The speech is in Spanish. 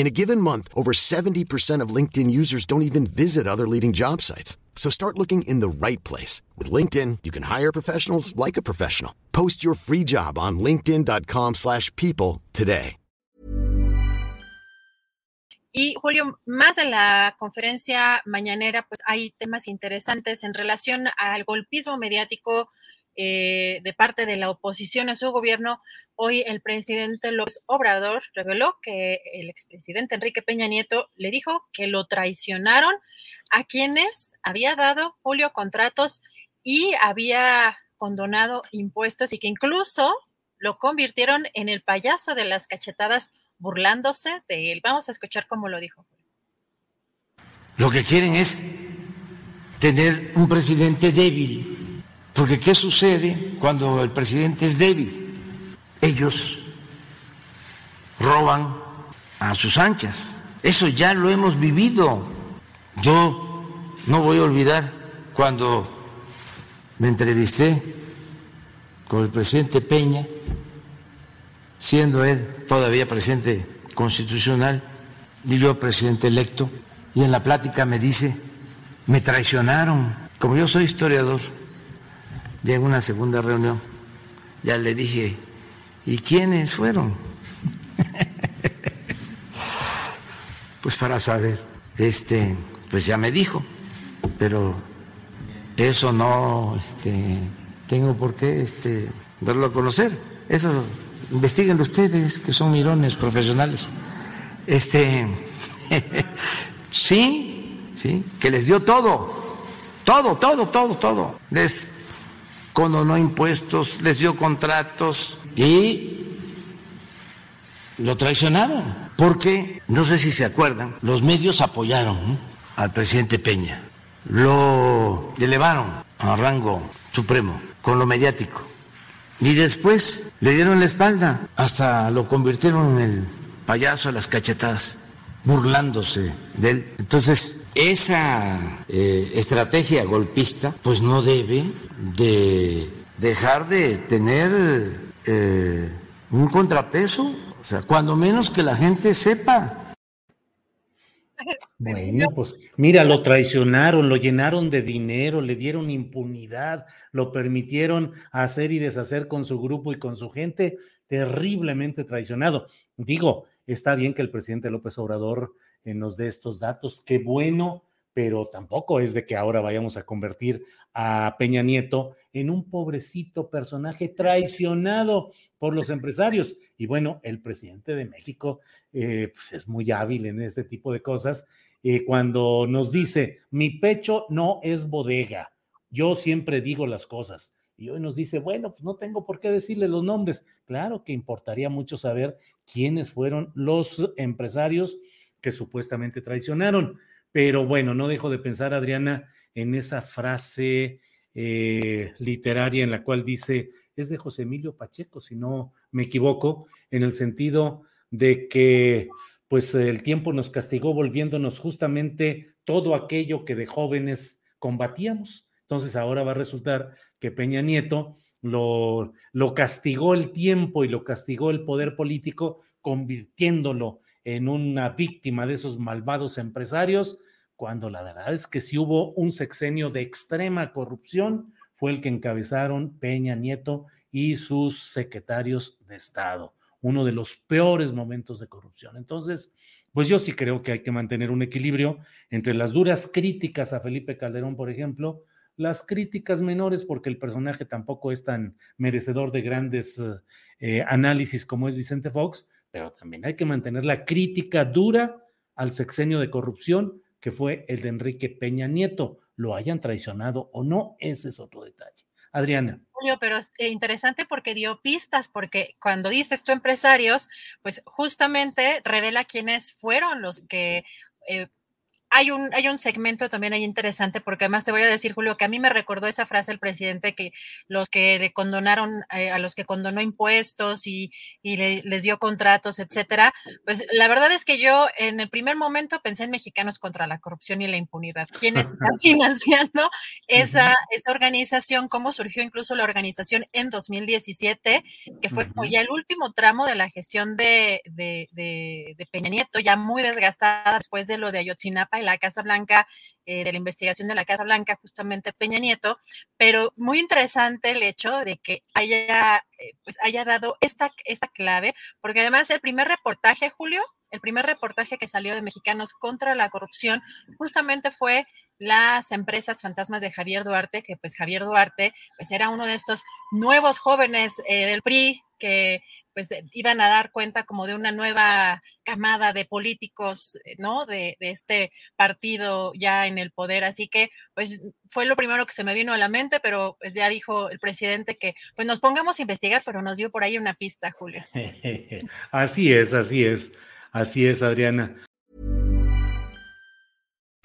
In a given month, over 70% of LinkedIn users don't even visit other leading job sites. So start looking in the right place. With LinkedIn, you can hire professionals like a professional. Post your free job on linkedin.com slash people today. Y Julio, más en la conferencia mañanera, pues hay temas interesantes en relación al golpismo mediático eh, de parte de la oposición a su gobierno, hoy el presidente López Obrador reveló que el expresidente Enrique Peña Nieto le dijo que lo traicionaron a quienes había dado Julio contratos y había condonado impuestos y que incluso lo convirtieron en el payaso de las cachetadas burlándose de él. Vamos a escuchar cómo lo dijo. Lo que quieren es tener un presidente débil porque ¿qué sucede cuando el presidente es débil? Ellos roban a sus anchas. Eso ya lo hemos vivido. Yo no voy a olvidar cuando me entrevisté con el presidente Peña, siendo él todavía presidente constitucional y yo presidente electo, y en la plática me dice, me traicionaron. Como yo soy historiador, ya en una segunda reunión, ya le dije, ¿y quiénes fueron? pues para saber, este, pues ya me dijo, pero eso no este, tengo por qué este, darlo a conocer. Eso investiguen ustedes, que son mirones profesionales. Este, sí, sí, que les dio todo, todo, todo, todo, todo. Les no impuestos, les dio contratos y lo traicionaron. Porque, no sé si se acuerdan, los medios apoyaron al presidente Peña, lo elevaron a rango supremo con lo mediático. Y después le dieron la espalda, hasta lo convirtieron en el payaso de las cachetadas, burlándose de él. Entonces, esa eh, estrategia golpista, pues no debe de dejar de tener eh, un contrapeso, o sea, cuando menos que la gente sepa. Bueno, pues mira, lo traicionaron, lo llenaron de dinero, le dieron impunidad, lo permitieron hacer y deshacer con su grupo y con su gente, terriblemente traicionado. Digo, está bien que el presidente López Obrador nos dé estos datos, qué bueno pero tampoco es de que ahora vayamos a convertir a Peña Nieto en un pobrecito personaje traicionado por los empresarios. Y bueno, el presidente de México eh, pues es muy hábil en este tipo de cosas. Eh, cuando nos dice, mi pecho no es bodega, yo siempre digo las cosas. Y hoy nos dice, bueno, pues no tengo por qué decirle los nombres. Claro que importaría mucho saber quiénes fueron los empresarios que supuestamente traicionaron. Pero bueno, no dejo de pensar, Adriana, en esa frase eh, literaria en la cual dice, es de José Emilio Pacheco, si no me equivoco, en el sentido de que pues el tiempo nos castigó volviéndonos justamente todo aquello que de jóvenes combatíamos. Entonces ahora va a resultar que Peña Nieto lo, lo castigó el tiempo y lo castigó el poder político, convirtiéndolo en una víctima de esos malvados empresarios, cuando la verdad es que si hubo un sexenio de extrema corrupción, fue el que encabezaron Peña Nieto y sus secretarios de Estado, uno de los peores momentos de corrupción. Entonces, pues yo sí creo que hay que mantener un equilibrio entre las duras críticas a Felipe Calderón, por ejemplo, las críticas menores, porque el personaje tampoco es tan merecedor de grandes eh, análisis como es Vicente Fox, pero también hay que mantener la crítica dura al sexenio de corrupción que fue el de Enrique Peña Nieto. Lo hayan traicionado o no, ese es otro detalle. Adriana. Julio, pero es eh, interesante porque dio pistas, porque cuando dices tú empresarios, pues justamente revela quiénes fueron los que eh, hay un, hay un segmento también ahí interesante, porque además te voy a decir, Julio, que a mí me recordó esa frase el presidente que los que le condonaron, eh, a los que condonó impuestos y, y les dio contratos, etcétera. Pues la verdad es que yo en el primer momento pensé en mexicanos contra la corrupción y la impunidad. ¿Quiénes están financiando esa, esa organización? ¿Cómo surgió incluso la organización en 2017? Que fue ya el último tramo de la gestión de, de, de, de Peña Nieto, ya muy desgastada después de lo de Ayotzinapa la Casa Blanca, eh, de la investigación de la Casa Blanca, justamente Peña Nieto, pero muy interesante el hecho de que haya, eh, pues haya dado esta, esta clave, porque además el primer reportaje, Julio, el primer reportaje que salió de Mexicanos contra la corrupción justamente fue las empresas fantasmas de Javier Duarte, que pues Javier Duarte pues era uno de estos nuevos jóvenes eh, del PRI que pues iban a dar cuenta como de una nueva camada de políticos, eh, ¿no? De, este partido ya en el poder. Así que, pues, fue lo primero que se me vino a la mente, pero pues, ya dijo el presidente que, pues, nos pongamos a investigar, pero nos dio por ahí una pista, Julio. así es, así es, así es, Adriana.